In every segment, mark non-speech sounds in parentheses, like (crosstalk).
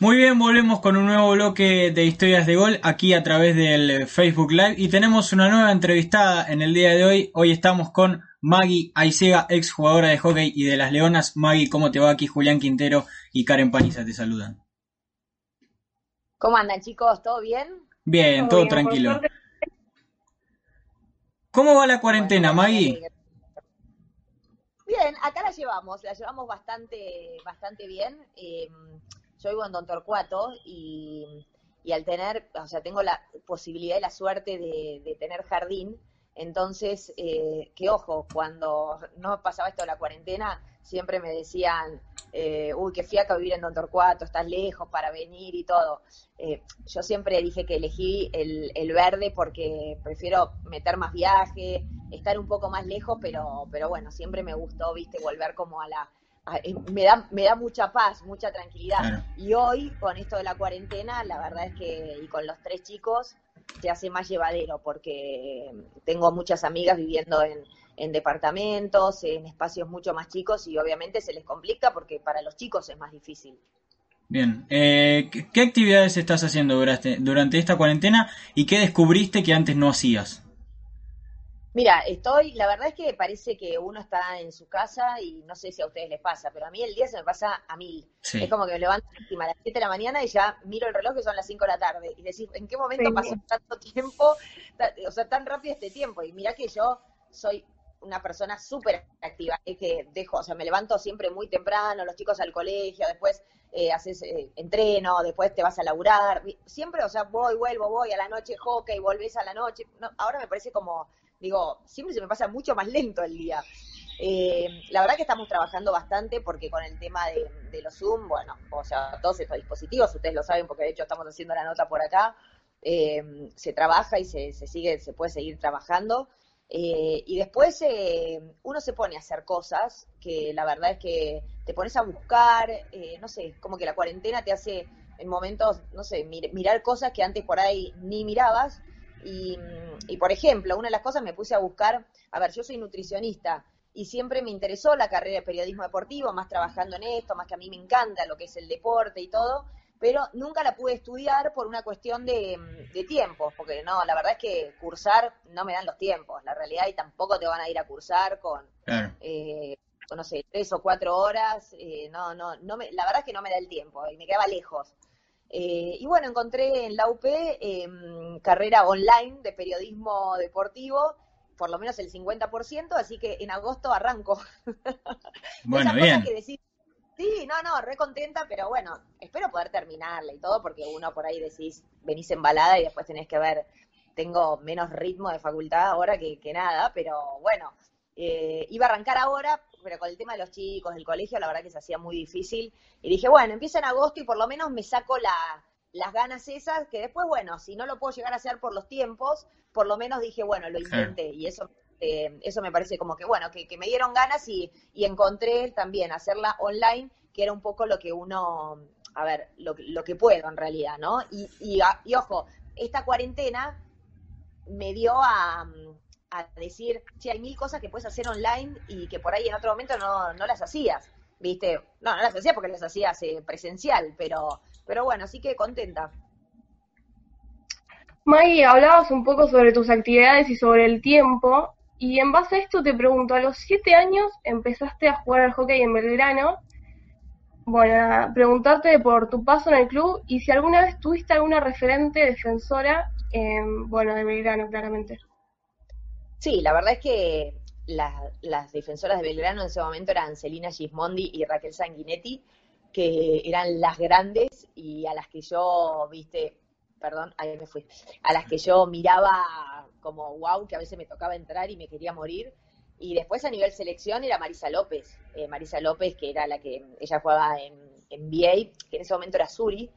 Muy bien, volvemos con un nuevo bloque de historias de gol aquí a través del Facebook Live y tenemos una nueva entrevistada en el día de hoy. Hoy estamos con Maggie Aisega, ex jugadora de hockey y de las Leonas. Maggie, ¿cómo te va aquí? Julián Quintero y Karen Paniza te saludan. ¿Cómo andan chicos? ¿Todo bien? Bien, todo, tranquilo. ¿Cómo va la cuarentena, Maggie? Bien, acá la llevamos, la llevamos bastante, bastante bien. Eh, yo vivo en Don Torcuato y, al tener, o sea, tengo la posibilidad y la suerte de, tener jardín, entonces, eh, que ojo, cuando no pasaba esto de la cuarentena, siempre me decían, eh, uy, qué fiaca vivir en Don Torcuato, estás lejos para venir y todo. Eh, yo siempre dije que elegí el, el, verde porque prefiero meter más viaje, estar un poco más lejos, pero, pero bueno, siempre me gustó, viste, volver como a la, me da, me da mucha paz, mucha tranquilidad. Y hoy, con esto de la cuarentena, la verdad es que, y con los tres chicos, se hace más llevadero, porque tengo muchas amigas viviendo en, en departamentos, en espacios mucho más chicos, y obviamente se les complica porque para los chicos es más difícil. Bien, eh, ¿qué actividades estás haciendo durante, durante esta cuarentena y qué descubriste que antes no hacías? Mira, estoy, la verdad es que parece que uno está en su casa y no sé si a ustedes les pasa, pero a mí el día se me pasa a mil. Es como que me levanto a las 7 de la mañana y ya miro el reloj que son las 5 de la tarde y decís, ¿en qué momento pasó tanto tiempo? O sea, tan rápido este tiempo. Y mira que yo soy una persona súper activa, es que dejo, o sea, me levanto siempre muy temprano, los chicos al colegio, después eh, haces eh, entreno, después te vas a laburar, siempre, o sea, voy, vuelvo, voy a la noche hockey, volvés a la noche, ahora me parece como digo, siempre se me pasa mucho más lento el día. Eh, la verdad que estamos trabajando bastante porque con el tema de, los Zoom, bueno, o sea, todos estos dispositivos, ustedes lo saben porque de hecho estamos haciendo la nota por acá, eh, se trabaja y se, sigue, se puede seguir trabajando. Eh, y después uno se pone a hacer cosas que la verdad es que te pones a buscar, no sé, como que la cuarentena te hace en momentos, no sé, mirar cosas que antes por ahí ni mirabas y, por ejemplo, una de las cosas me puse a buscar, a ver, yo soy nutricionista y siempre me interesó la carrera de periodismo deportivo, más trabajando en esto, más que a mí me encanta lo que es el deporte y todo, pero nunca la pude estudiar por una cuestión de, de tiempos, porque no, la verdad es que cursar no me dan los tiempos, la realidad, y tampoco te van a ir a cursar con, eh, no sé, tres o cuatro horas, eh, no, no, no me, la verdad es que no me da el tiempo y me quedaba lejos. Eh, y bueno, encontré en la UP em, carrera online de periodismo deportivo, por lo menos el 50%, así que en agosto arranco. (laughs) Bueno, bien. sí, no, no, re contenta, pero bueno, espero poder terminarla y todo, porque uno por ahí decís, venís embalada y después tenés que ver, tengo menos ritmo de facultad ahora que, que nada, pero bueno, eh, iba a arrancar ahora, pero con el tema de los chicos, del colegio, la verdad que se hacía muy difícil. Y dije, bueno, empieza en agosto y por lo menos me saco las ganas esas, que después, bueno, si no lo puedo llegar a hacer por los tiempos, por lo menos dije, bueno, lo intenté. Y eso, eh, eso me parece como que, bueno, que, me dieron ganas y, encontré también hacerla online, que era un poco lo que uno, a ver, lo, lo que puedo en realidad, ¿no? Y, y, y ojo, esta cuarentena me dio a a decir, si hay mil cosas que puedes hacer online y que por ahí en otro momento no, no las hacías, ¿viste? No, no las hacías porque las hacías eh, presencial, pero, pero bueno, así que contenta. Maggie, hablabas un poco sobre tus actividades y sobre el tiempo, y en base a esto te pregunto, a los siete años empezaste a jugar al hockey en Belgrano, bueno, preguntarte por tu paso en el club y si alguna vez tuviste alguna referente defensora, bueno, de Belgrano, claramente. Sí, la verdad es que las defensoras de Belgrano en ese momento eran Celina Gismondi y Raquel Sanguinetti, que eran las grandes y a las que yo, viste, perdón, ahí me fui, a las que yo miraba como wow, que a veces me tocaba entrar y me quería morir. Y después a nivel selección era Marisa López, eh, Marisa López, que era la que ella jugaba en, NBA, que en ese momento era Suri,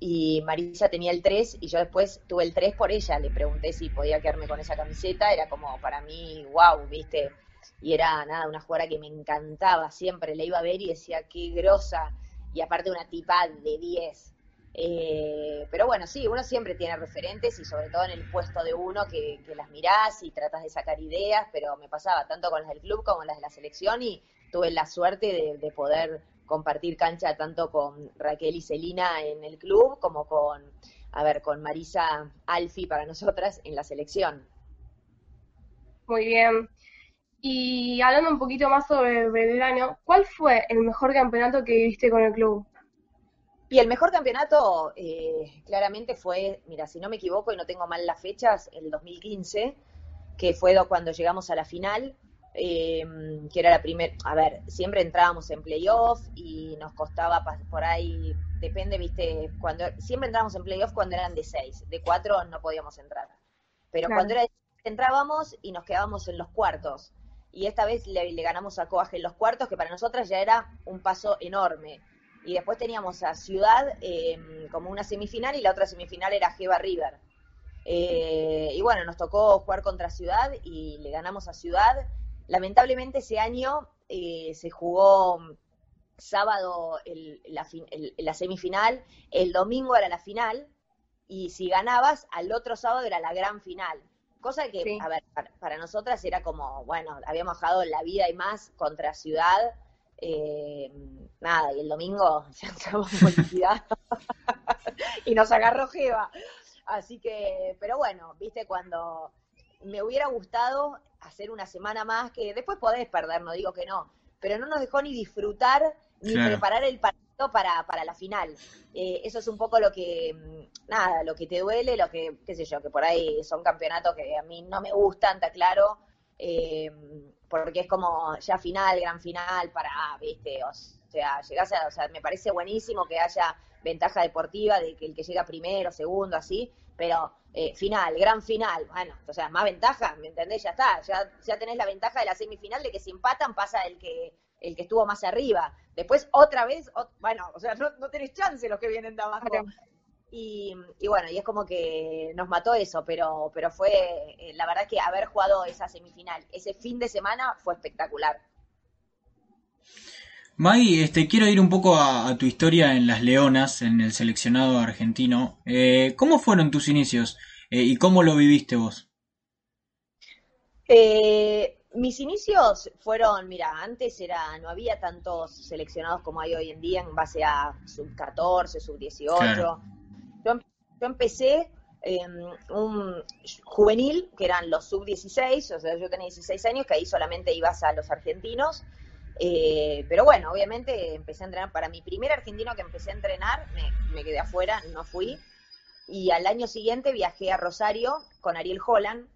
y Marisa tenía el 3 y yo después tuve el 3 por ella, le pregunté si podía quedarme con esa camiseta, era como para mí, wow, viste, y era nada, una jugadora que me encantaba, siempre. La iba a ver y decía, qué grosa, y aparte una tipa de 10. Eh, pero bueno, sí, uno siempre tiene referentes y sobre todo en el puesto de uno que, las mirás y tratas de sacar ideas, pero me pasaba tanto con las del club como las de la selección y tuve la suerte de poder compartir cancha tanto con Raquel y Celina en el club como con, a ver, con Marisa Alfi para nosotras en la selección. Muy bien. Y hablando un poquito más sobre Belgrano, ¿cuál fue el mejor campeonato que viviste con el club? Y el mejor campeonato eh, claramente fue, mira, si no me equivoco y no tengo mal las fechas, el 2015, que fue cuando llegamos a la final eh, que era la primera, a ver, siempre entrábamos en playoff y nos costaba por ahí, depende, viste, cuando siempre entrábamos en playoff cuando eran de seis, de cuatro no podíamos entrar. Pero cuando era de entrábamos y nos quedábamos en los cuartos. Y esta vez le, ganamos a Coaje en los cuartos, que para nosotras ya era un paso enorme. Y después teníamos a Ciudad em, como una semifinal y la otra semifinal era Jeva River. Eh, y bueno, nos tocó jugar contra Ciudad y le ganamos a Ciudad Lamentablemente ese año eh, se jugó sábado la, semifinal, el domingo era la final, y si ganabas, al otro sábado era la gran final. Cosa que, a ver, para, nosotras era como, bueno, habíamos bajado la vida y más contra Ciudad, eh, nada, y el domingo (laughs) ya entramos (laughs) y nos agarró Jeva. Así que, pero bueno, viste, cuando me hubiera gustado hacer una semana más, que después podés perder, no digo que no, pero no nos dejó ni disfrutar ni preparar el partido para, para la final. Eh, eso es un poco lo que, mm, nada, lo que te duele, lo que, qué sé yo, que por ahí son campeonatos que a mí no me gustan, está claro, eh, porque es como ya final, gran final, para, viste, o sea, llegás a, o sea, me parece buenísimo que haya ventaja deportiva de que el que llega primero, segundo, así, pero eh, final, gran final, bueno, o sea, más ventaja, ¿me entendés? Ya está, ya, ya tenés la ventaja de la semifinal de que si empatan pasa el que el que estuvo más arriba. Después otra vez, bueno, o sea, no, no, tenés chance los que vienen de abajo. Y, y, bueno, y es como que nos mató eso, pero, pero fue, eh, la verdad que haber jugado esa semifinal, ese fin de semana fue espectacular. Maggie, este, quiero ir un poco a, tu historia en las Leonas, en el seleccionado argentino. Eh, ¿Cómo fueron tus inicios eh, y cómo lo viviste vos? Eh, mis inicios fueron, mira, antes era, no había tantos seleccionados como hay hoy en día en base a sub 14, sub 18. Yo, empecé en un juvenil, que eran los sub 16, o sea, yo tenía 16 años, que ahí solamente ibas a los argentinos eh, pero bueno, obviamente empecé a entrenar. Para mi primer argentino que empecé a entrenar, me, quedé afuera, no fui. Y al año siguiente viajé a Rosario con Ariel Holland,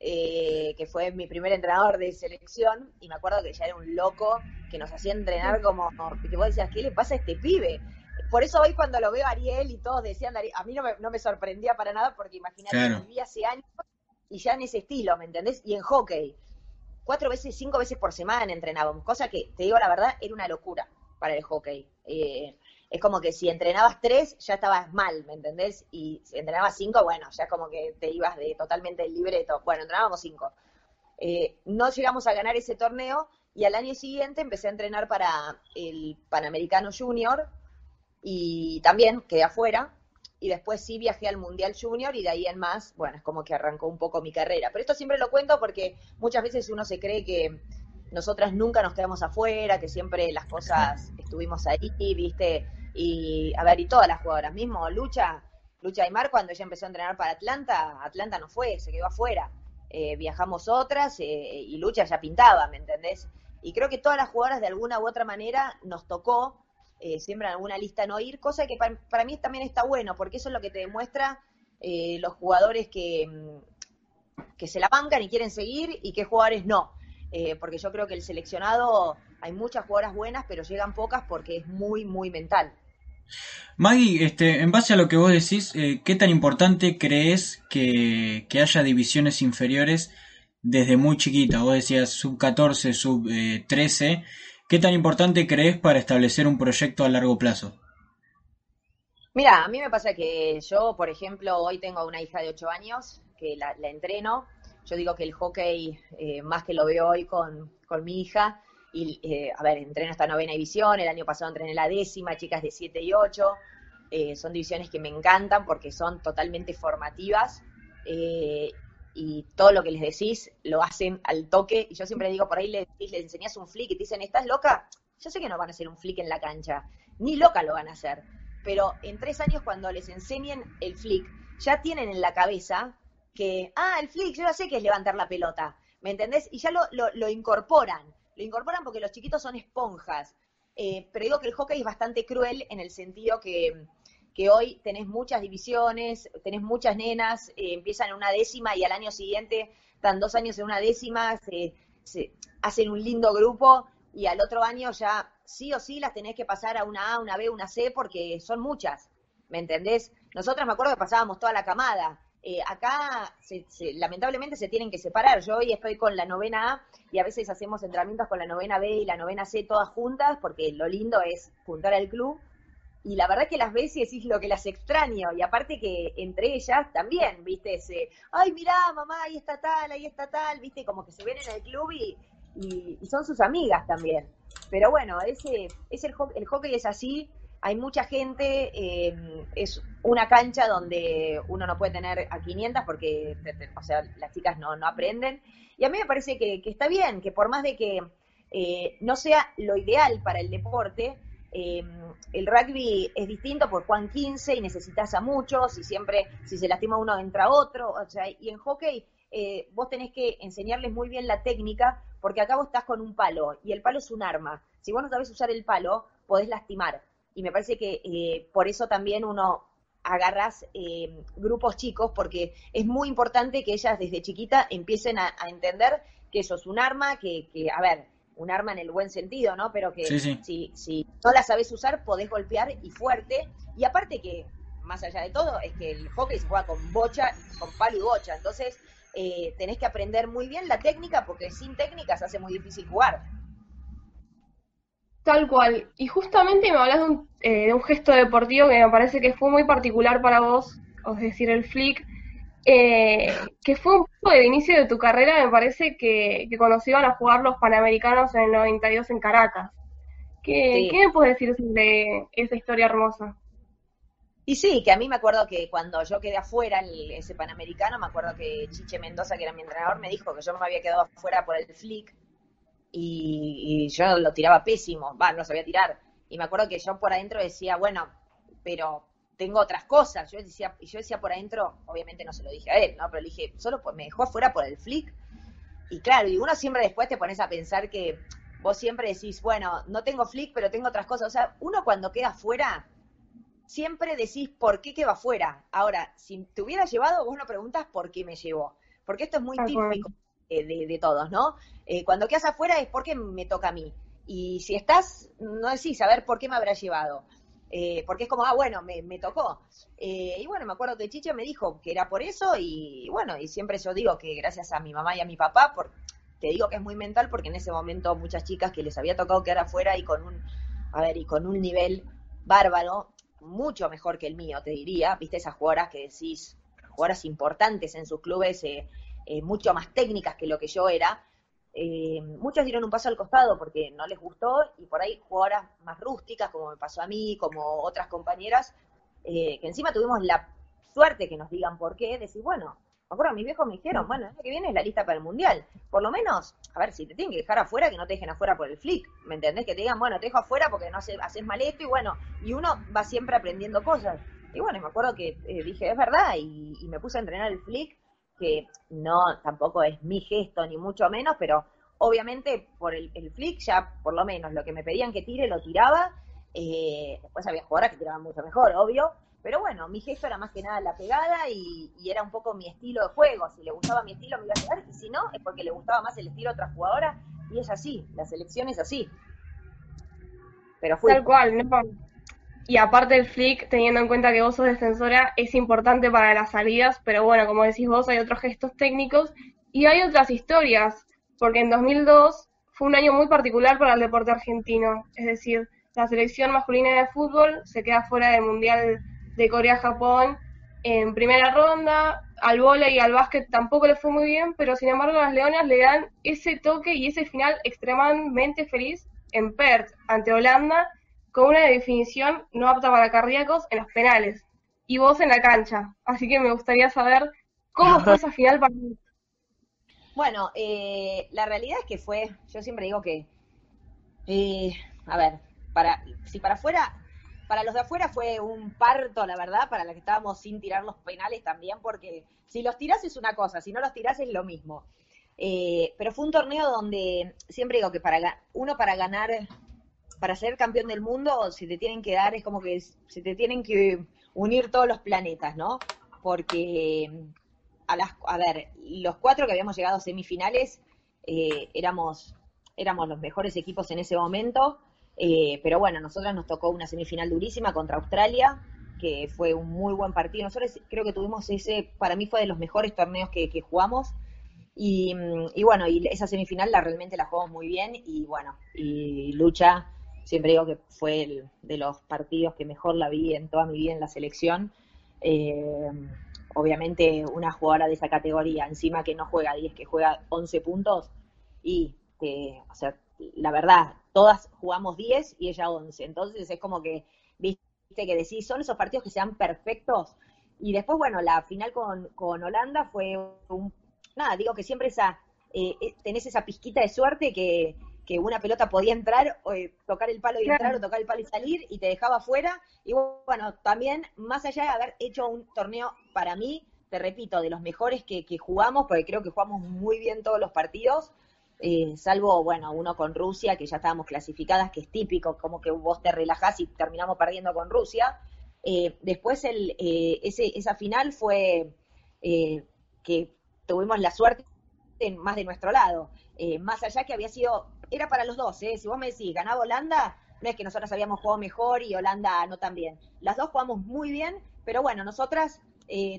eh, que fue mi primer entrenador de selección. Y me acuerdo que ya era un loco que nos hacía entrenar como, que vos decías, ¿qué le pasa a este pibe? Por eso hoy cuando lo veo a Ariel y todos decían, a mí no me, sorprendía para nada porque imagínate, que vivía hace años y ya en ese estilo, ¿me entendés? Y en hockey cuatro veces, cinco veces por semana entrenábamos, cosa que, te digo la verdad, era una locura para el hockey. Eh, es como que si entrenabas tres, ya estabas mal, ¿me entendés? Y si entrenabas cinco, bueno, ya como que te ibas de totalmente libreto. Bueno, entrenábamos cinco. Eh, no llegamos a ganar ese torneo y al año siguiente empecé a entrenar para el Panamericano Junior y también quedé afuera y después sí viajé al Mundial Junior y de ahí en más, bueno, es como que arrancó un poco mi carrera. Pero esto siempre lo cuento porque muchas veces uno se cree que nosotras nunca nos quedamos afuera, que siempre las cosas estuvimos ahí, viste, y a ver, y todas las jugadoras, mismo Lucha, Lucha Aymar cuando ella empezó a entrenar para Atlanta, Atlanta no fue, se quedó afuera. Eh, viajamos otras eh, y Lucha ya pintaba, ¿me entendés? Y creo que todas las jugadoras de alguna u otra manera nos tocó eh, siempre en alguna lista no ir, cosa que para, mí también está bueno, porque eso es lo que te demuestra eh, los jugadores que, mm, que se la bancan y quieren seguir y qué jugadores no. Eh, porque yo creo que el seleccionado, hay muchas jugadoras buenas, pero llegan pocas porque es muy, muy mental. Maggie, este, en base a lo que vos decís, ¿qué tan importante crees que, que, haya divisiones inferiores desde muy chiquita? Vos decías sub 14, sub 13. ¿Qué tan importante crees para establecer un proyecto a largo plazo? Mira, a mí me pasa que yo, por ejemplo, hoy tengo una hija de 8 años que la, entreno. Yo digo que el hockey, eh, más que lo veo hoy con, mi hija, y eh, a ver, entreno esta novena división, el año pasado entrené la décima, chicas de 7 y 8. Eh, son divisiones que me encantan porque son totalmente formativas y todo lo que les decís lo hacen al toque. Y yo siempre digo, por ahí les, les enseñas un flick y te dicen, ¿estás loca? Yo sé que no van a hacer un flick en la cancha, ni loca lo van a hacer pero en tres años cuando les enseñen el flick, ya tienen en la cabeza que, ah, el flick, yo ya sé que es levantar la pelota, ¿me entendés? Y ya lo, lo, incorporan, lo incorporan porque los chiquitos son esponjas. Eh, pero digo que el hockey es bastante cruel en el sentido que, que hoy tenés muchas divisiones, tenés muchas nenas, eh, empiezan en una décima y al año siguiente están dos años en una décima, se, se hacen un lindo grupo y al otro año ya sí o sí las tenés que pasar a una A, una B, una C, porque son muchas, ¿me entendés? Nosotras me acuerdo que pasábamos toda la camada. Eh, acá, lamentablemente, se tienen que separar. Yo hoy estoy con la novena A y a veces hacemos entrenamientos con la novena B y la novena C todas juntas, porque lo lindo es juntar al club. Y la verdad que las y decís lo que las extraño. Y aparte que entre ellas también, viste, ese, ay, mirá, mamá, ahí está tal, ahí está tal, viste, como que se ven en el club y, y son sus amigas también. Pero bueno, ese, es el, el hockey es así, hay mucha gente, eh, es una cancha donde uno no puede tener a 500 porque, o sea, las chicas no, no aprenden. Y a mí me parece que, está bien, que por más de que eh, no sea lo ideal para el deporte, eh, el rugby es distinto por Juan 15 y necesitas a muchos y siempre si se lastima uno entra otro, o sea, y en hockey vos tenés que enseñarles muy bien la técnica porque acá vos estás con un palo y el palo es un arma. Si vos no sabés usar el palo, podés lastimar. Y me parece que eh, por eso también uno agarras eh, grupos chicos, porque es muy importante que ellas desde chiquita empiecen a, entender que eso es un arma, que, que, a ver, un arma en el buen sentido, ¿no? Pero que Si, si no la sabes usar, podés golpear y fuerte. Y aparte que, más allá de todo, es que el hockey se juega con bocha, con palo y bocha. Entonces, eh, tenés que aprender muy bien la técnica porque sin técnica se hace muy difícil jugar. Tal cual. Y justamente me hablas de un, eh, de un gesto deportivo que me parece que fue muy particular para vos, es decir, el flick, eh, que fue un poco de inicio de tu carrera, me parece que, que cuando se iban a jugar los Panamericanos en el 92 en Caracas. ¿Qué, ¿qué me puedes decir sobre esa historia hermosa? Y sí, que a mí me acuerdo que cuando yo quedé afuera ese Panamericano, me acuerdo que Chiche Mendoza, que era mi entrenador, me dijo que yo me había quedado afuera por el flick y, yo lo tiraba pésimo, va, no sabía tirar. Y me acuerdo que yo por adentro decía, bueno, pero tengo otras cosas. Yo decía, y yo decía por adentro, obviamente no se lo dije a él, ¿no? Pero le dije, solo me dejó afuera por el flick. Y claro, y uno siempre después te pones a pensar que vos siempre decís, bueno, no tengo flick, pero tengo otras cosas. O sea, uno cuando queda afuera siempre decís por qué que va fuera. Ahora, si te hubiera llevado, vos no preguntas por qué me llevó. Porque esto es muy típico de, todos, ¿no? Eh, cuando quedas afuera es porque me toca a mí. Y si estás, no decís a ver por qué me habrá llevado. Eh, porque es como, ah, bueno, me, tocó. Eh, y bueno, me acuerdo que Chicha me dijo que era por eso y bueno, y siempre yo digo que gracias a mi mamá y a mi papá, por, te digo que es muy mental porque en ese momento muchas chicas que les había tocado quedar afuera y con un, a ver, y con un nivel bárbaro, mucho mejor que el mío, te diría, viste esas jugadoras que decís, jugadoras importantes en sus clubes, eh, eh, mucho más técnicas que lo que yo era, eh, muchas dieron un paso al costado porque no les gustó y por ahí jugadoras más rústicas, como me pasó a mí, como otras compañeras, que encima tuvimos la suerte que nos digan por qué, decir, bueno, me acuerdo, mis viejos me dijeron, bueno, el año que viene es la lista para el mundial. Por lo menos, a ver, si te tienen que dejar afuera, que no te dejen afuera por el flick. ¿Me entendés? Que te digan, bueno, te dejo afuera porque no haces, haces mal esto y bueno, y uno va siempre aprendiendo cosas. Y bueno, me acuerdo que eh, dije, es verdad, y, me puse a entrenar el flick, que no, tampoco es mi gesto, ni mucho menos, pero obviamente por el, flick ya, por lo menos, lo que me pedían que tire, lo tiraba. Eh, después había jugadoras que tiraban mucho mejor, obvio, pero bueno, mi gesto era más que nada la pegada y, era un poco mi estilo de juego. Si le gustaba mi estilo, me iba a pegar. Y si no, es porque le gustaba más el estilo de otra jugadora. Y es así, la selección es así. Pero fue. Tal cual, ¿no? Y aparte el flick, teniendo en cuenta que vos sos defensora, es importante para las salidas, pero bueno, como decís vos, hay otros gestos técnicos y hay otras historias, porque en 2002 fue un año muy particular para el deporte argentino. Es decir, la selección masculina de fútbol se queda fuera del Mundial de Corea-Japón en primera ronda, al vóley y al básquet tampoco le fue muy bien, pero sin embargo las Leonas le dan ese toque y ese final extremadamente feliz en Perth ante Holanda con una definición no apta para cardíacos en los penales y vos en la cancha. Así que me gustaría saber cómo fue esa final para Bueno, eh, la realidad es que fue, yo siempre digo que, eh, a ver, para si para afuera para los de afuera fue un parto, la verdad, para los que estábamos sin tirar los penales también, porque si los tirás es una cosa, si no los tirás es lo mismo. Eh, pero fue un torneo donde siempre digo que para uno para ganar, para ser campeón del mundo, se te tienen que dar, es como que se te tienen que unir todos los planetas, ¿no? Porque a las, a ver, los cuatro que habíamos llegado a semifinales eh, éramos, éramos los mejores equipos en ese momento eh, pero bueno, a nosotros nos tocó una semifinal durísima contra Australia, que fue un muy buen partido. Nosotros creo que tuvimos ese, para mí fue de los mejores torneos que, jugamos. Y, bueno, y esa semifinal la realmente la jugamos muy bien. Y bueno, y lucha, siempre digo que fue de los partidos que mejor la vi en toda mi vida en la selección. Eh, obviamente una jugadora de esa categoría, encima que no juega 10, que juega 11 puntos, y que, o sea, la verdad, todas jugamos 10 y ella 11. Entonces es como que, viste, que decís, son esos partidos que sean perfectos. Y después, bueno, la final con, con Holanda fue un. Nada, digo que siempre esa. Eh, eh, tenés esa pizquita de suerte que, que una pelota podía entrar, o, eh, tocar el palo y entrar, o tocar el palo y salir, y te dejaba fuera. Y bueno, también, más allá de haber hecho un torneo, para mí, te repito, de los mejores que, que jugamos, porque creo que jugamos muy bien todos los partidos, eh, salvo, bueno, uno con Rusia, que ya estábamos clasificadas, que es típico, como que vos te relajás y terminamos perdiendo con Rusia. Eh, después el, eh, ese, esa final fue que tuvimos la suerte más de nuestro lado, más allá que había sido, era para los dos, si vos me decís, ganaba Holanda, no es que nosotras habíamos jugado mejor y Holanda no tan bien. Las dos jugamos muy bien, pero bueno, nosotras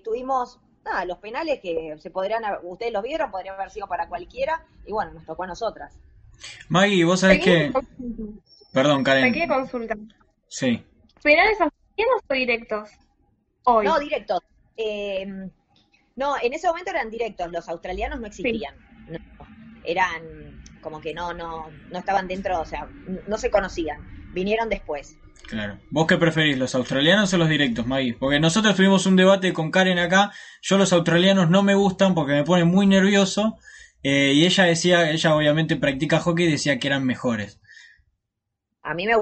tuvimos nada, los penales que se podrían, ustedes los vieron, podrían haber sido para cualquiera, y bueno, nos tocó a nosotras. Maggie, vos sabés que... Perdón, Karen. qué consulta. Sí. ¿Penales o directos? Hoy. No, directos. Eh, no, en ese momento eran directos, los australianos no existían. eran como que no, no, no estaban dentro, o sea, no se conocían. Vinieron después. Claro. ¿Vos qué preferís, los australianos o los directos, Maggie? Porque nosotros tuvimos un debate con Karen acá. Yo los australianos no me gustan porque me ponen muy nervioso. Eh, y ella decía, ella obviamente practica hockey y decía que eran mejores. A mí me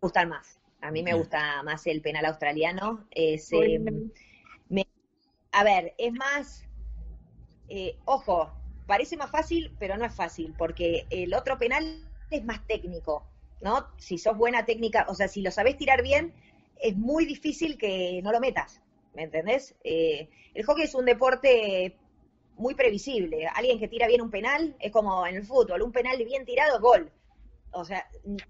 gustan más. A mí me gusta más el penal australiano. Es, eh, a ver, es más, eh, ojo, parece más fácil, pero no es fácil, porque el otro penal es más técnico. ¿no? Si sos buena técnica, o sea, si lo sabés tirar bien, es muy difícil que no lo metas, ¿me entendés? Eh, el hockey es un deporte muy previsible. Alguien que tira bien un penal es como en el fútbol, un penal bien tirado es gol. O sea,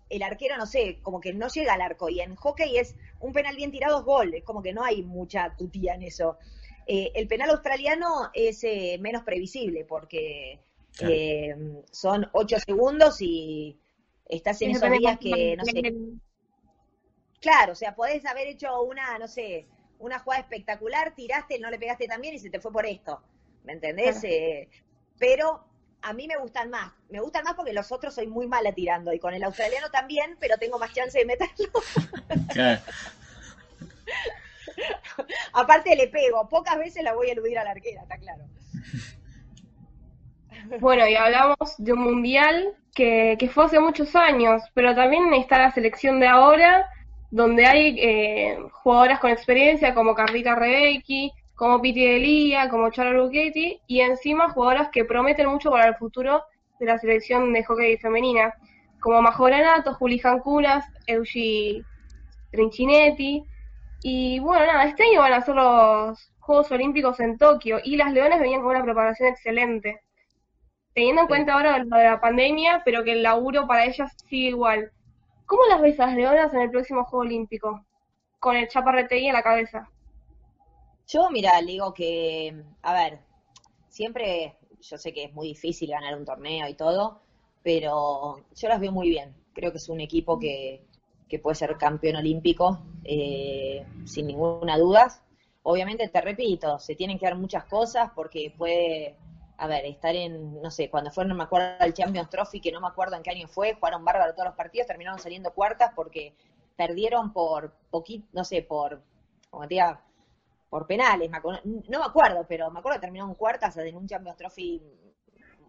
el arquero, no sé, como que no llega al arco. Y en hockey es un penal bien tirado es gol. Es como que no hay mucha tutía en eso. Eh, el penal australiano es eh, menos previsible porque son ocho segundos y Estás en esos días que, no sé. Claro, o sea, podés haber hecho una, no sé, una jugada espectacular, tiraste, no le pegaste tan bien y se te fue por esto. ¿Me entendés? Eh, pero a mí me gustan más. Me gustan más porque los otros soy muy mala tirando. Y con el australiano también, pero tengo más chance de meterlo. Claro. (laughs) (laughs) Aparte le pego. Pocas veces la voy a eludir a la arquera, está claro. (laughs) Bueno, y hablamos de un mundial que, fue hace muchos años, pero también está la selección de ahora, donde hay eh, jugadoras con experiencia como Carlita Rebecki, como Piti Delia, como Chara Luchetti, y encima jugadoras que prometen mucho para el futuro de la selección de hockey femenina, como Majoranato, Juli Jancunas, Eugi Trinchinetti, y bueno, nada, este año van a ser los Juegos Olímpicos en Tokio, y las Leones venían con una preparación excelente teniendo en cuenta ahora lo de la pandemia, pero que el laburo para ellas sigue igual. ¿Cómo las ves a las leonas en el próximo Juego Olímpico? Con el chaparreteí en la cabeza. Yo, mira, le digo que, a ver, siempre yo sé que es muy difícil ganar un torneo y todo, pero yo las veo muy bien. Creo que es un equipo que, que puede ser campeón olímpico, eh, sin ninguna duda. Obviamente, te repito, se tienen que dar muchas cosas porque puede, a ver, estar en, no sé, cuando fueron, no me acuerdo, al Champions Trophy, que no me acuerdo en qué año fue, jugaron bárbaro todos los partidos, terminaron saliendo cuartas porque perdieron por poquito, no sé, por, como te diga, por penales, no me acuerdo, pero me acuerdo que terminaron cuartas en un Champions Trophy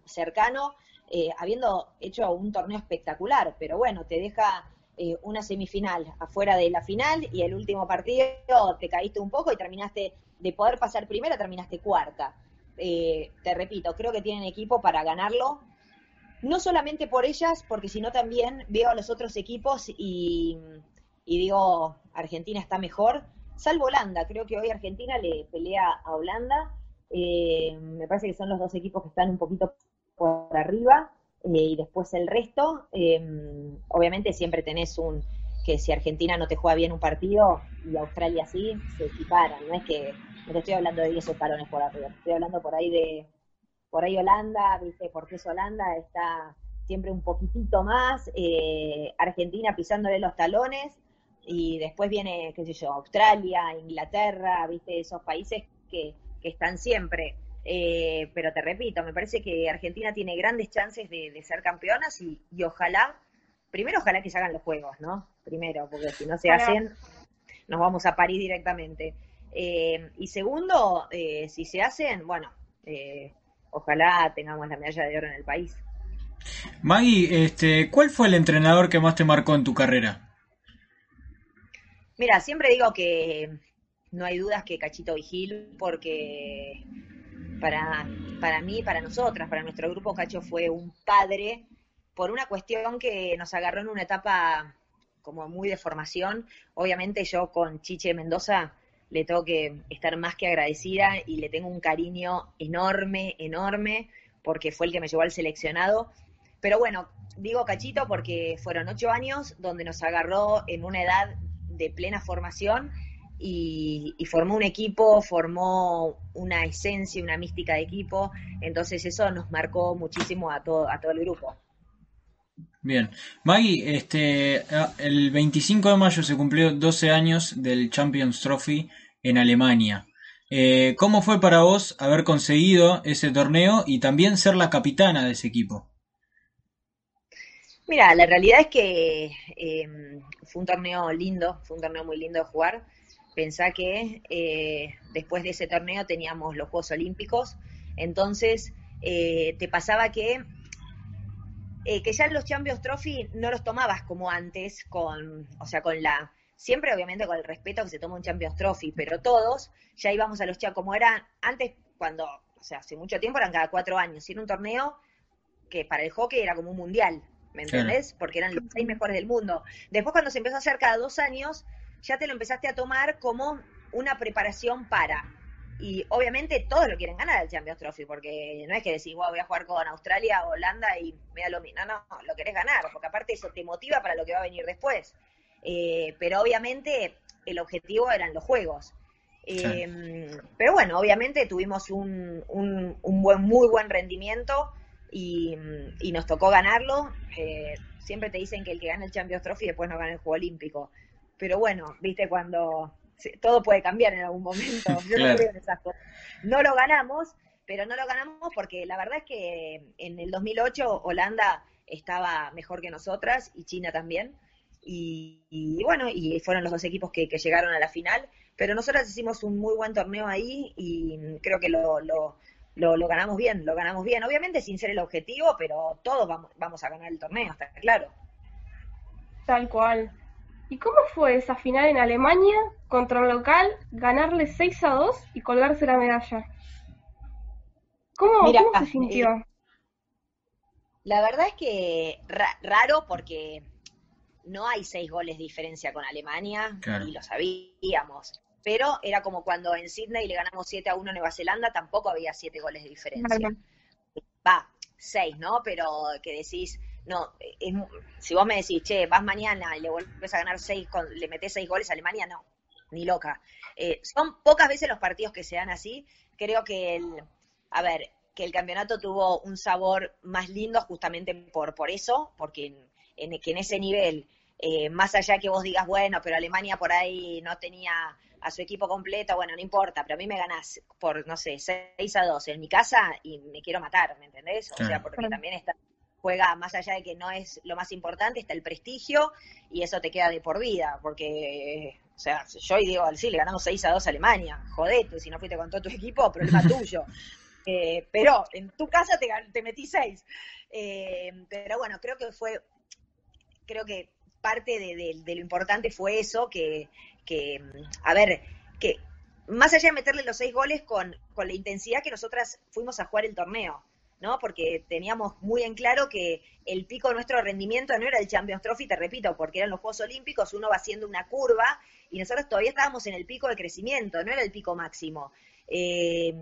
cercano, eh, habiendo hecho un torneo espectacular, pero bueno, te deja eh, una semifinal afuera de la final y el último partido te caíste un poco y terminaste de poder pasar primera, terminaste cuarta. Eh, te repito, creo que tienen equipo para ganarlo, no solamente por ellas, porque sino también veo a los otros equipos y, digo, Argentina está mejor, salvo Holanda, creo que hoy Argentina le pelea a Holanda, me parece que son los dos equipos que están un poquito por arriba. Eh, y después el resto, em, obviamente siempre tenés un, que si Argentina no te juega bien un partido y Australia sí, se equiparan, no es que, no te estoy hablando de 10 parones por arriba, estoy hablando por ahí de, por ahí Holanda, viste, porque es Holanda, está siempre un poquitito más, eh, Argentina pisándole los talones, y después viene, qué sé yo, Australia, Inglaterra, viste, esos países que, que están siempre. Eh, pero te repito, me parece que Argentina tiene grandes chances de, ser campeonas y, ojalá, primero ojalá que se hagan los juegos, ¿no? Primero, porque si no se hacen, nos vamos a París directamente. Eh, y segundo, eh, si se hacen, bueno, ojalá tengamos la medalla de oro en el país. Maggie, este, ¿cuál fue el entrenador que más te marcó en tu carrera? Mira, siempre digo que no hay dudas que Cachito Vigil, porque para, para mí, para nosotras, para nuestro grupo, Cacho fue un padre por una cuestión que nos agarró en una etapa como muy de formación. Obviamente yo con Chiche Mendoza le tengo que estar más que agradecida y le tengo un cariño enorme, enorme, porque fue el que me llevó al seleccionado. Pero bueno, digo cachito porque fueron ocho años donde nos agarró en una edad de plena formación y, formó un equipo, formó una esencia, una mística de equipo, entonces eso nos marcó muchísimo a todo, a todo el grupo. Bien, Maggie, este, el 25 de mayo se cumplió 12 años del Champions Trophy en Alemania. Eh, ¿Cómo fue para vos haber conseguido ese torneo y también ser la capitana de ese equipo? Mira, la realidad es que eh, fue un torneo lindo, fue un torneo muy lindo de jugar. Pensá que eh, después de ese torneo teníamos los Juegos Olímpicos, entonces eh, te pasaba que, eh, que ya los Champions Trophy no los tomabas como antes, con, o sea, con la, siempre obviamente con el respeto que se toma un Champions Trophy, pero todos ya íbamos a los Champions, como era antes cuando, o sea, hace mucho tiempo eran cada cuatro años, y era un torneo que para el hockey era como un mundial, ¿me entendés? Porque eran los seis mejores del mundo. Después cuando se empezó a hacer cada dos años, ya te lo empezaste a tomar como una preparación para. Y obviamente todos lo quieren ganar el Champions Trophy, porque no es que decís, wow, voy a jugar con Australia o Holanda y me da lo mismo. No, no, lo querés ganar, porque aparte eso te motiva para lo que va a venir después. Eh, pero obviamente el objetivo eran los juegos. Eh, pero bueno, obviamente tuvimos un, un, buen, muy buen rendimiento y, nos tocó ganarlo. Eh, siempre te dicen que el que gana el Champions Trophy después no gana el Juego Olímpico pero bueno, viste, cuando todo puede cambiar en algún momento. (laughs) Yo no creo en esas cosas. No lo ganamos, pero no lo ganamos porque la verdad es que en el 2008 Holanda estaba mejor que nosotras y China también. Y, bueno, y fueron los dos equipos que, llegaron a la final. Pero nosotras hicimos un muy buen torneo ahí y creo que lo, lo, lo, ganamos bien, lo ganamos bien. Obviamente sin ser el objetivo, pero todos vamos, vamos a ganar el torneo, está claro. Tal cual. ¿Y cómo fue esa final en Alemania contra un local, ganarle 6 a 2 y colgarse la medalla? ¿Cómo, se sintió? Eh, la verdad es que raro porque no hay 6 goles de diferencia con Alemania y lo sabíamos. Pero era como cuando en Sydney le ganamos 7 a 1 a Nueva Zelanda, tampoco había 7 goles de diferencia. Va, 6, ¿no? Pero que decís, no, si vos me decís, che, vas mañana y le vuelves a ganar seis, le metés seis goles a Alemania, no, ni loca. Eh, son pocas veces los partidos que se dan así. Creo que, el, a ver, que el campeonato tuvo un sabor más lindo justamente por, por eso, porque en, que en ese nivel, eh, más allá que vos digas, bueno, pero Alemania por ahí no tenía a su equipo completo, bueno, no importa, pero a mí me ganás por, no sé, 6 a 2 en mi casa y me quiero matar, ¿me entendés? O sea, porque también está juega más allá de que no es lo más importante, está el prestigio y eso te queda de por vida, porque, o sea, yo digo, sí, le ganamos 6 a 2 a Alemania, jodete, si no fuiste con todo tu equipo, problema (laughs) tuyo. Eh, pero en tu casa te, te metí 6. Eh, pero bueno, creo que fue, creo que parte de, lo importante fue eso, que, que, a ver, que más allá de meterle los 6 goles con, con la intensidad que nosotras fuimos a jugar el torneo ¿no? Porque teníamos muy en claro que el pico de nuestro rendimiento no era el Champions Trophy, te repito, porque eran los Juegos Olímpicos, uno va haciendo una curva y nosotros todavía estábamos en el pico de crecimiento, no era el pico máximo. Eh,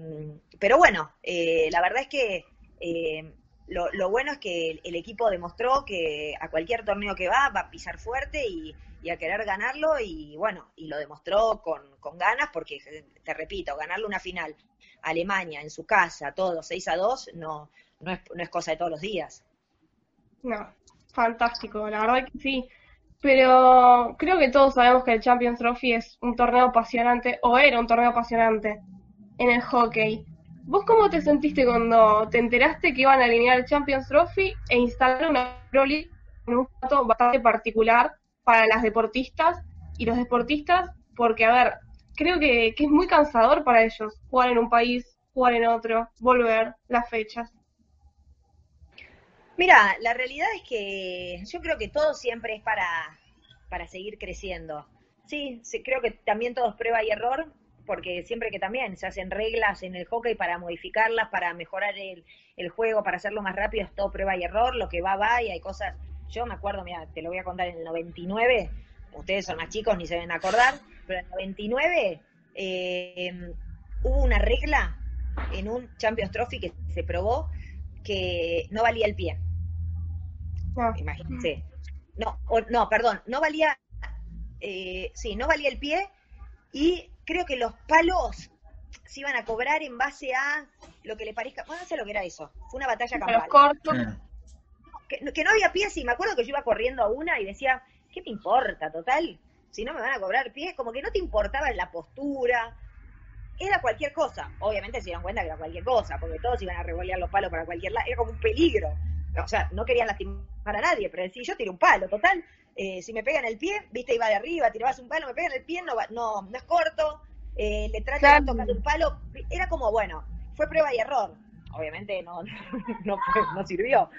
pero bueno, eh, la verdad es que eh, lo, bueno es que el, equipo demostró que a cualquier torneo que va va a pisar fuerte y, a querer ganarlo y bueno, y lo demostró con, con ganas porque, te repito, ganarle una final Alemania en su casa, todo 6 a 2, no, no, es, no es cosa de todos los días. No, fantástico, la verdad que sí. Pero creo que todos sabemos que el Champions Trophy es un torneo apasionante, o era un torneo apasionante en el hockey. ¿Vos cómo te sentiste cuando te enteraste que iban a alinear el Champions Trophy e instalar una Pro League en un formato bastante particular para las deportistas y los deportistas? Porque, a ver, creo que, es muy cansador para ellos jugar en un país, jugar en otro, volver, las fechas. Mira, la realidad es que yo creo que todo siempre es para, para seguir creciendo. Sí, sí, creo que también todo es prueba y error, porque siempre que también se hacen reglas en el hockey para modificarlas, para mejorar el, el juego, para hacerlo más rápido, es todo prueba y error, lo que va, va, y hay cosas, yo me acuerdo, mira, te lo voy a contar en el 99, ustedes son más chicos, ni se deben acordar, pero en el 99 eh, hubo una regla en un Champions Trophy que se probó que no valía el pie. Ah. Imagínense. No, no, perdón, no valía, eh, sí, no valía el pie y creo que los palos se iban a cobrar en base a lo que le parezca. Bueno, no sé lo que era eso. Fue una batalla campal. Que, que, no había pies y me acuerdo que yo iba corriendo a una y decía, ¿qué me importa, total? Si no me van a cobrar pies, como que no te importaba la postura, era cualquier cosa. Obviamente se dieron cuenta que era cualquier cosa, porque todos iban a revolear los palos para cualquier lado, era como un peligro. O sea, no querían lastimar a nadie, pero si yo tiro un palo, total, eh, si me pegan el pie, viste, iba de arriba, tirabas un palo, me pegan el pie, no, no, no es corto, eh, le tratan de tocar un palo, era como, bueno, fue prueba y error. Obviamente no, (laughs) no, no sirvió.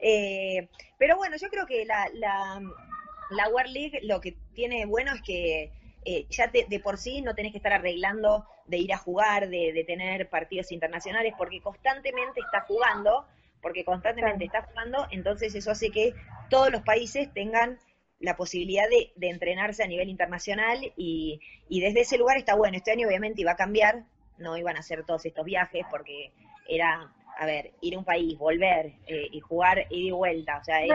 Eh, pero bueno, yo creo que la, la World League lo que tiene bueno es que eh, ya de por sí no tenés que estar arreglando de ir a jugar, de, tener partidos internacionales, porque constantemente está jugando, porque constantemente está jugando, entonces eso hace que todos los países tengan la posibilidad de, entrenarse a nivel internacional y, desde ese lugar está bueno. Este año obviamente iba a cambiar, no iban a hacer todos estos viajes porque era, a ver, ir a un país, volver eh, y jugar ida y vuelta, o sea, es,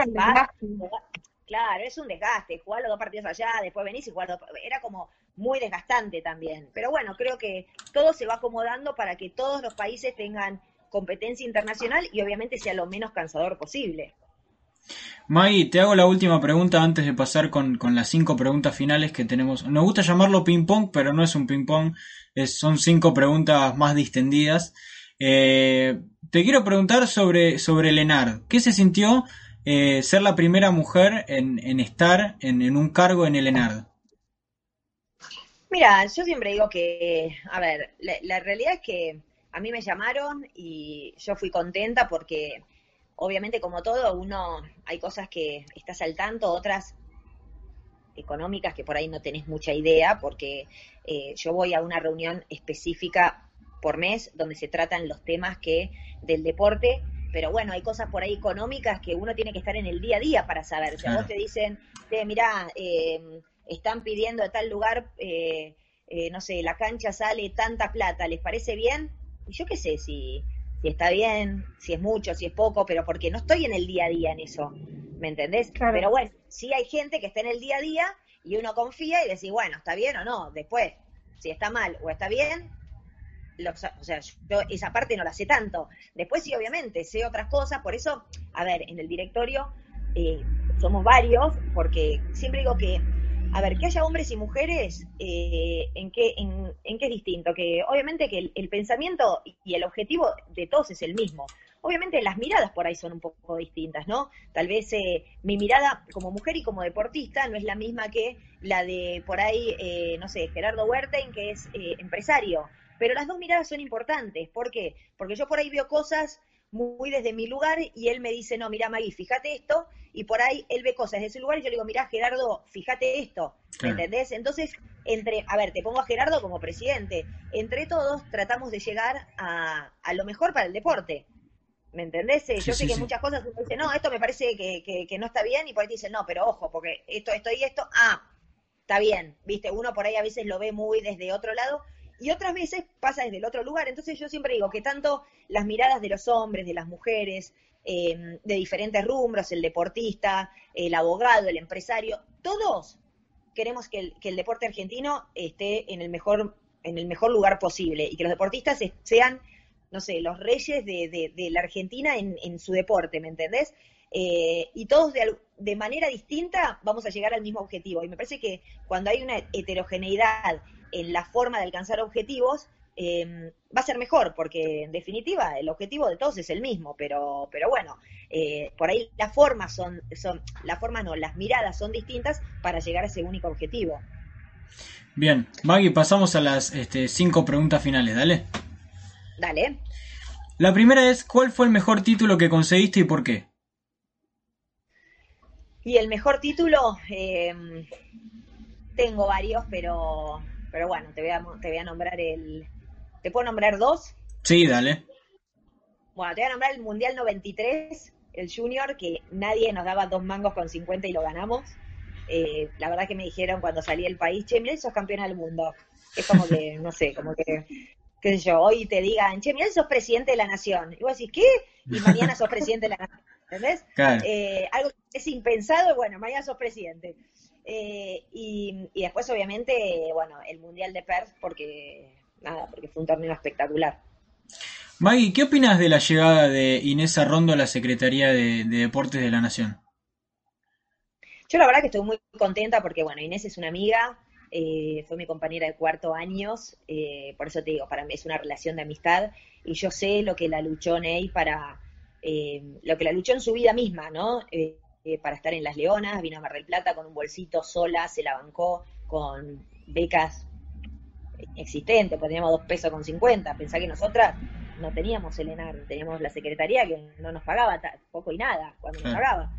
Claro, es un desgaste, jugar los dos partidos allá, después venís y jugar dos, era como muy desgastante también. Pero bueno, creo que todo se va acomodando para que todos los países tengan competencia internacional y obviamente sea lo menos cansador posible. Maggie, te hago la última pregunta antes de pasar con, las cinco preguntas finales que tenemos. Nos gusta llamarlo ping-pong, pero no es un ping-pong, son cinco preguntas más distendidas. Eh, te quiero preguntar sobre, sobre Lenar. ¿Qué se sintió eh, ser la primera mujer en, estar en, un cargo en el ENARD? Mira, yo siempre digo que, a ver, la, realidad es que a mí me llamaron y yo fui contenta porque obviamente como todo, uno hay cosas que estás al tanto, otras económicas que por ahí no tenés mucha idea, porque eh, yo voy a una reunión específica por mes donde se tratan los temas que del deporte pero bueno, hay cosas por ahí económicas que uno tiene que estar en el día a día para saber. Si a vos te dicen, eh, mirá, eh, están pidiendo de tal lugar, eh, eh, no sé, la cancha sale tanta plata, ¿les parece bien? Y yo qué sé si, si está bien, si es mucho, si es poco, pero porque no estoy en el día a día en eso, ¿me entendés? Pero bueno, sí hay gente que está en el día a día y uno confía y decís, bueno, está bien o no, después, si está mal o está bien, o sea, yo esa parte no la sé tanto. Después sí, obviamente, sé otras cosas, por eso, a ver, en el directorio eh, somos varios, porque siempre digo que, a ver, que haya hombres y mujeres, eh, ¿en, qué, en, qué es distinto? Que obviamente que el, pensamiento y el objetivo de todos es el mismo. Obviamente las miradas por ahí son un poco distintas, ¿no? Tal vez eh, mi mirada como mujer y como deportista no es la misma que la de por ahí, no sé, Gerardo Huerten, que es empresario pero las dos miradas son importantes. ¿Por qué? Porque yo por ahí veo cosas muy desde mi lugar y él me dice, no, mira Maggie, fíjate esto, y por ahí él ve cosas desde ese lugar y yo le digo, mira Gerardo, fíjate esto, ¿me entendés? Entonces, entre, a ver, te pongo a Gerardo como presidente, entre todos tratamos de llegar a, a lo mejor para el deporte. ¿Me entendés? yo sé que muchas cosas uno dice, no, esto me parece que, que, que, no está bien, y por ahí te dicen, no, pero ojo, porque esto, esto y esto, ah, está bien, viste, uno por ahí a veces lo ve muy desde otro lado, y otras veces pasa desde el otro lugar. Entonces yo siempre digo que tanto las miradas de los hombres, de las mujeres, em, de diferentes rumbros, el deportista, el abogado, el empresario, todos queremos que el, deporte argentino esté en el mejor en el mejor lugar posible y que los deportistas sean, no sé, los reyes de, la Argentina en, su deporte, ¿me entendés? Eh, y todos de, de, manera distinta vamos a llegar al mismo objetivo. Y me parece que cuando hay una heterogeneidad en la forma de alcanzar objetivos, em, va a ser mejor, porque en definitiva el objetivo de todos es el mismo, pero, pero bueno, eh, por ahí las formas son, son, las formas no, las miradas son distintas para llegar a ese único objetivo. Bien, Maggie, pasamos a las este, cinco preguntas finales, dale. Dale. La primera es, ¿cuál fue el mejor título que conseguiste y por qué? Y el mejor título, em, tengo varios, pero pero bueno, te voy a, te voy a nombrar el... ¿Te puedo nombrar dos? Sí, dale. Bueno, te voy a nombrar el Mundial 93, el Junior, que nadie nos daba dos mangos con 50 y lo ganamos. Eh, la verdad que me dijeron cuando salí del país, che, mirá, sos campeona del mundo. Es como que, no sé, como que, qué sé yo, hoy te digan, che, mirá, sos presidente de la nación. Y vos decís, ¿qué? Y mañana sos presidente de la nación. ¿Entendés? (laughs) Eh, algo que es impensado, bueno, mañana sos presidente. Eh, y, después, obviamente, bueno, el Mundial de Perth, porque, nada, porque fue un torneo espectacular. Maggie, ¿qué opinas de la llegada de Inés Arrondo a la Secretaría de, Deportes de la Nación? Yo la verdad que estoy muy contenta porque, bueno, Inés es una amiga, eh, fue mi compañera de cuarto años, eh, por eso te digo, para mí es una relación de amistad y yo sé lo que la luchó Ney para, lo que la luchó en su vida misma, ¿no? Eh, para estar en Las Leonas, vino a Mar del Plata con un bolsito sola, se la bancó con becas existentes, pues teníamos dos pesos con cincuenta, pensá que nosotras no teníamos el ENAR, teníamos la secretaría que no nos pagaba poco y nada cuando nos pagaba.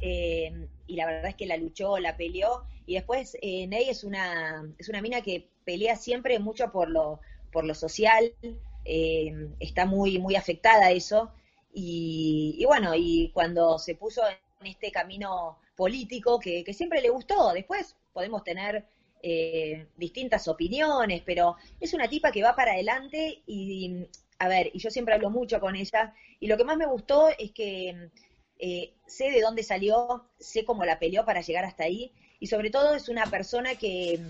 Eh, y la verdad es que la luchó, la peleó, y después eh, Ney es una, es una mina que pelea siempre mucho por lo, por lo social, está muy, muy afectada a eso, y, y, bueno, y cuando se puso este camino político que, siempre le gustó. Después podemos tener eh, distintas opiniones, pero es una tipa que va para adelante y, a ver, y yo siempre hablo mucho con ella, y lo que más me gustó es que eh, sé de dónde salió, sé cómo la peleó para llegar hasta ahí, y sobre todo es una persona que,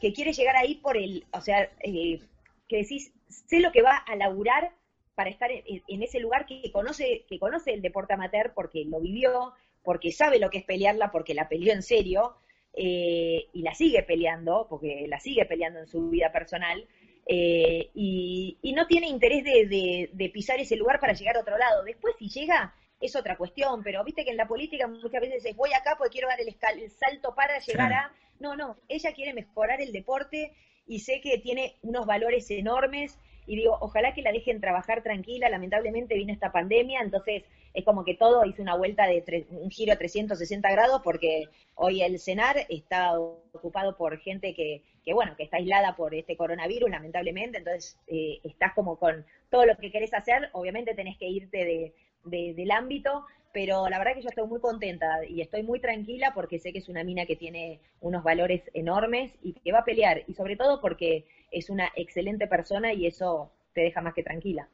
que quiere llegar ahí por el, o sea, eh, que decís, sé lo que va a laburar para estar en, ese lugar que conoce, que conoce el deporte amateur porque lo vivió, porque sabe lo que es pelearla, porque la peleó en serio, eh, y la sigue peleando, porque la sigue peleando en su vida personal, eh, y, no tiene interés de, pisar ese lugar para llegar a otro lado. Después, si llega, es otra cuestión, pero viste que en la política muchas veces es voy acá porque quiero dar el, el salto para llegar a... No, no, ella quiere mejorar el deporte y sé que tiene unos valores enormes y digo, ojalá que la dejen trabajar tranquila, lamentablemente vino esta pandemia, entonces es como que todo hizo una vuelta de un giro a 360 grados porque hoy el CENAR está ocupado por gente que, que bueno, que está aislada por este coronavirus, lamentablemente, entonces eh, estás como con todo lo que querés hacer, obviamente tenés que irte de, del ámbito, pero la verdad que yo estoy muy contenta y estoy muy tranquila porque sé que es una mina que tiene unos valores enormes y que va a pelear, y sobre todo porque es una excelente persona y eso te deja más que tranquila.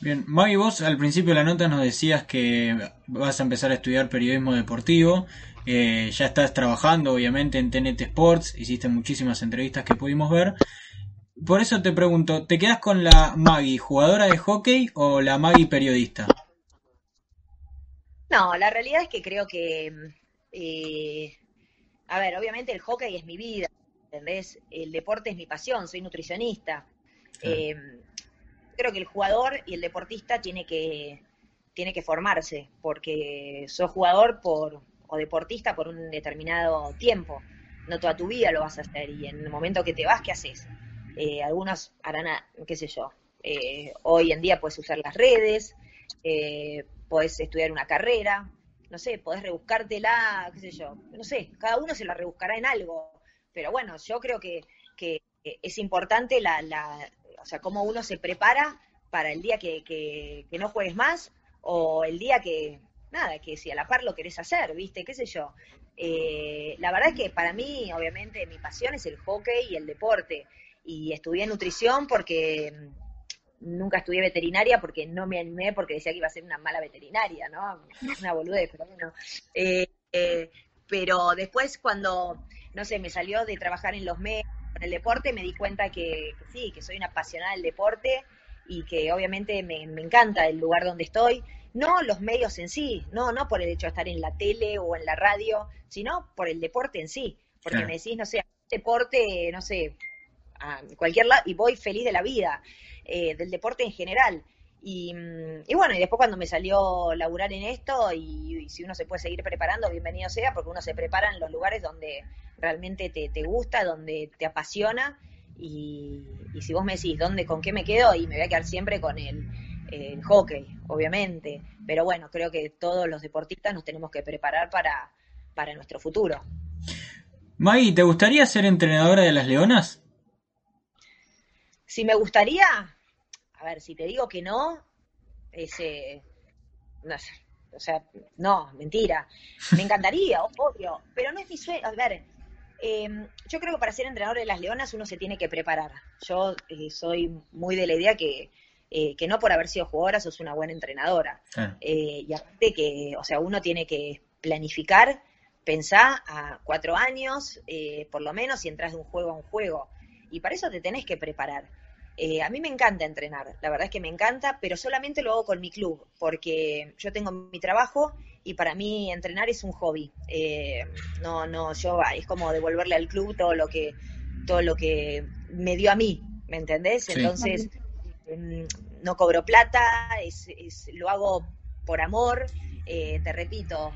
Bien, Maggie, vos al principio de la nota nos decías que vas a empezar a estudiar periodismo deportivo, eh, ya estás trabajando obviamente en TNT Sports, hiciste muchísimas entrevistas que pudimos ver. por eso te pregunto, ¿te quedas con la Maggie, jugadora de hockey o la Maggie periodista? No, la realidad es que creo que, eh, a ver, obviamente el hockey es mi vida, ¿entendés? El deporte es mi pasión, soy nutricionista. Eh, creo que el jugador y el deportista tiene que, tiene que formarse, porque sos jugador por, o deportista por un determinado tiempo, no toda tu vida lo vas a hacer, y en el momento que te vas, ¿qué haces? Eh, algunos harán, qué sé yo, hoy en día puedes usar las redes, eh, podés estudiar una carrera, no sé, podés rebuscártela, qué sé yo, no sé, cada uno se la rebuscará en algo, pero bueno, yo creo que, que es importante la, la, o sea, cómo uno se prepara para el día que, que, no juegues más o el día que, nada, que si a la par lo querés hacer, ¿viste? ¿Qué sé yo? Eh, la verdad es que para mí, obviamente, mi pasión es el hockey y el deporte. Y estudié nutrición porque nunca estudié veterinaria porque no me animé porque decía que iba a ser una mala veterinaria, ¿no? Una boludez, pero bueno. Eh, eh, pero después cuando, no sé, me salió de trabajar en los medios, en el deporte, me di cuenta que, sí, que soy una apasionada del deporte y que obviamente me, encanta el lugar donde estoy. No los medios en sí, no, no por el hecho de estar en la tele o en la radio, sino por el deporte en sí. Porque me decís, no sé, deporte, no sé, a cualquier lado, y voy feliz de la vida. Eh, del deporte en general. Y, bueno, y después cuando me salió laburar en esto, y, si uno se puede seguir preparando, bienvenido sea, porque uno se prepara en los lugares donde realmente te, gusta, donde te apasiona. Y, si vos me decís dónde, con qué me quedo, y me voy a quedar siempre con el, hockey, obviamente. Pero bueno, creo que todos los deportistas nos tenemos que preparar para, para nuestro futuro. Maggie, ¿te gustaría ser entrenadora de las Leonas? Si me gustaría, a ver, si te digo que no, ese, no o sea, no, mentira. Me encantaría, (laughs) obvio, pero no es mi sueño. A ver, em, yo creo que para ser entrenador de las Leonas uno se tiene que preparar. Yo eh, soy muy de la idea que, eh, que no por haber sido jugadora sos una buena entrenadora. Eh, y aparte que, o sea, uno tiene que planificar, pensar a cuatro años, por lo menos, si entras de un juego a un juego. Y para eso te tenés que preparar. Eh, a mí me encanta entrenar, la verdad es que me encanta, pero solamente lo hago con mi club, porque yo tengo mi trabajo y para mí entrenar es un hobby. Eh, no, no, yo es como devolverle al club todo lo que, todo lo que me dio a mí, ¿me entendés? Entonces, mm, no cobro plata, es, lo hago por amor. Eh, te repito,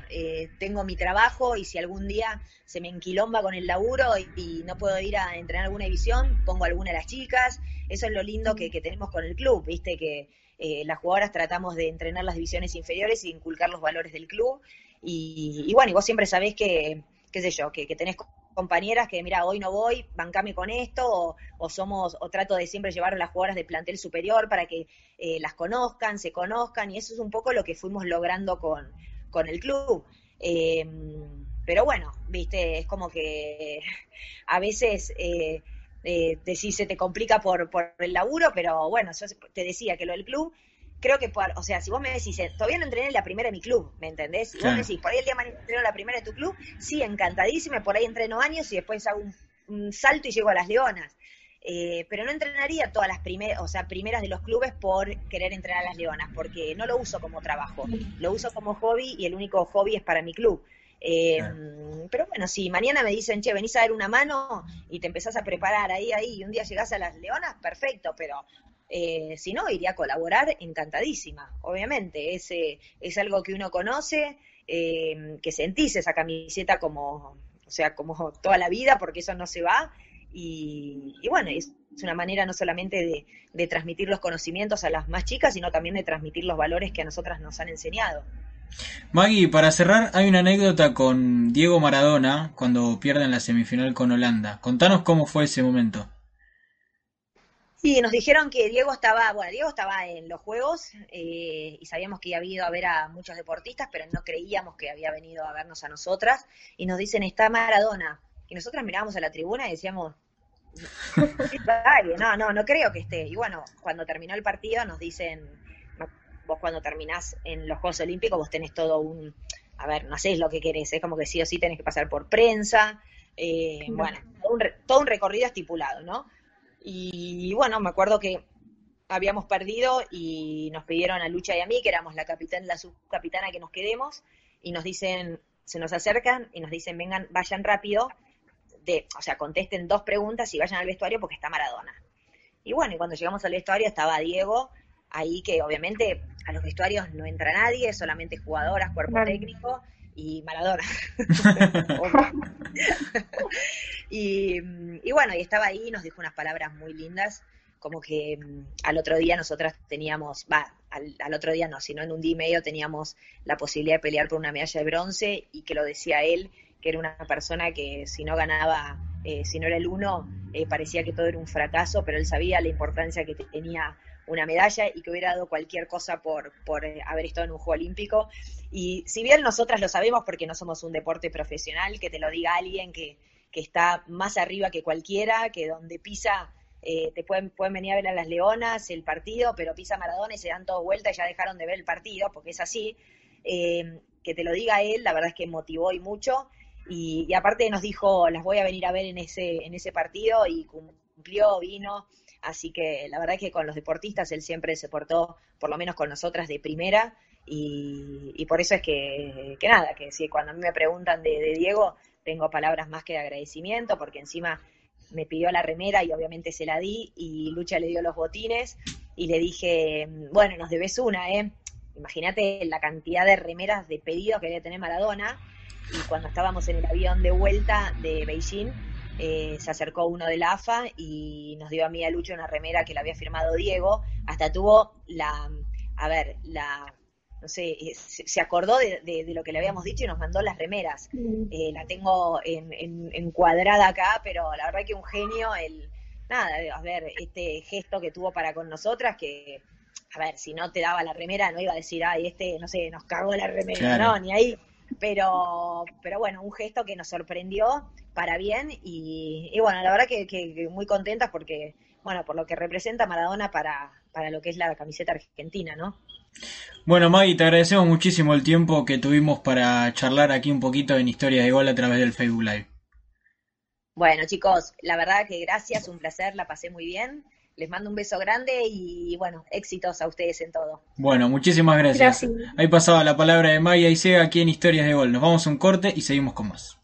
tengo mi trabajo y si algún día se me enquilomba con el laburo y, no puedo ir a entrenar alguna división, pongo alguna de las chicas eso es lo lindo que, tenemos con el club, viste que eh, las jugadoras tratamos de entrenar las divisiones inferiores y inculcar los valores del club. Y, bueno, y vos siempre sabés que, qué sé yo, que, tenés compañeras que, mira, hoy no voy, bancame con esto, o, somos, o trato de siempre llevar a las jugadoras de plantel superior para que eh, las conozcan, se conozcan, y eso es un poco lo que fuimos logrando con, con el club. Eh, pero bueno, viste, es como que (laughs) a veces eh, eh, se te complica por, por el laburo, pero bueno, yo te decía que lo del club, creo que, por, o sea, si vos me decís, eh, todavía no entrené en la primera de mi club, ¿me entendés? Y vos me decís, por ahí el día mañana entreno la primera de tu club, sí, encantadísima, por ahí entreno años y después hago un, salto y llego a las leonas. Eh, pero no entrenaría todas las primeras, o sea, primeras de los clubes por querer entrenar a las leonas, porque no lo uso como trabajo, lo uso como hobby y el único hobby es para mi club. Eh, pero bueno, si mañana me dicen, che, venís a dar una mano y te empezás a preparar ahí, ahí, y un día llegás a las leonas, perfecto, pero eh, si no, iría a colaborar encantadísima, obviamente. Es, es algo que uno conoce, eh, que sentís esa camiseta como, o sea, como toda la vida, porque eso no se va. Y, bueno, es, una manera no solamente de, de transmitir los conocimientos a las más chicas, sino también de transmitir los valores que a nosotras nos han enseñado. Maggie, para cerrar, hay una anécdota con Diego Maradona cuando pierden la semifinal con Holanda. Contanos cómo fue ese momento. Sí, nos dijeron que Diego estaba, bueno, Diego estaba en los Juegos eh, y sabíamos que había ido a ver a muchos deportistas, pero no creíamos que había venido a vernos a nosotras. Y nos dicen, está Maradona. Y nosotras mirábamos a la tribuna y decíamos, no, no, no creo que esté. Y bueno, cuando terminó el partido nos dicen, vos cuando terminás en los Juegos Olímpicos, vos tenés todo un, a ver, no sé lo que querés, es como que sí o sí tenés que pasar por prensa, eh, bueno, todo un, recorrido estipulado, ¿no? Y bueno, me acuerdo que habíamos perdido y nos pidieron a Lucha y a mí, que éramos la capitán, la subcapitana, que nos quedemos, y nos dicen, se nos acercan y nos dicen, vengan, vayan rápido, de, o sea, contesten dos preguntas y vayan al vestuario porque está Maradona. Y bueno, y cuando llegamos al vestuario estaba Diego, ahí que obviamente a los vestuarios no entra nadie, solamente jugadoras, cuerpo técnico y Maradona. (laughs) y, y, bueno, y estaba ahí, nos dijo unas palabras muy lindas como que mm, al otro día nosotras teníamos, va, al, otro día no, sino en un día y medio teníamos la posibilidad de pelear por una medalla de bronce y que lo decía él, que era una persona que si no ganaba, eh, si no era el uno, eh, parecía que todo era un fracaso, pero él sabía la importancia que tenía una medalla y que hubiera dado cualquier cosa por, por eh, haber estado en un Juego Olímpico. Y si bien nosotras lo sabemos porque no somos un deporte profesional, que te lo diga alguien que, que está más arriba que cualquiera, que donde pisa eh, te pueden, pueden venir a ver a las Leonas el partido, pero pisa Maradona y se dan todo vuelta y ya dejaron de ver el partido, porque es así. Eh, que te lo diga él, la verdad es que motivó y mucho. Y, aparte nos dijo, las voy a venir a ver en ese, en ese partido y cumplió, vino. Así que la verdad es que con los deportistas él siempre se portó, por lo menos con nosotras, de primera. Y, por eso es que, que, nada, que si cuando a mí me preguntan de, Diego, tengo palabras más que de agradecimiento, porque encima me pidió la remera y obviamente se la di y Lucha le dio los botines y le dije, bueno, nos debes una, ¿eh? Imagínate la cantidad de remeras de pedidos que debe tener Maradona y cuando estábamos en el avión de vuelta de Beijing, eh, se acercó uno de la AFA y nos dio a mí y a Lucha una remera que le había firmado Diego, hasta tuvo la, a ver, la no sé, eh, se, acordó de, lo que le habíamos dicho y nos mandó las remeras. Eh, la tengo en, encuadrada acá, pero la verdad que un genio, el, nada, a ver, este gesto que tuvo para con nosotras, que, a ver, si no te daba la remera, no iba a decir, ay, este, no sé, nos cagó la remera, no, ni ahí. Pero, pero bueno, un gesto que nos sorprendió para bien y, bueno, la verdad que, que, muy contentas porque, bueno, por lo que representa Maradona para, para lo que es la camiseta argentina, ¿no? Bueno, Maggie, te agradecemos muchísimo el tiempo que tuvimos para charlar aquí un poquito en Historia de Gol a través del Facebook Live. Bueno, chicos, la verdad que gracias, un placer, la pasé muy bien. Les mando un beso grande y bueno, éxitos a ustedes en todo. Bueno, muchísimas gracias. Ahí pasaba la palabra de Maggie Aisega aquí en Historias de Gol. Nos vamos a un corte y seguimos con más.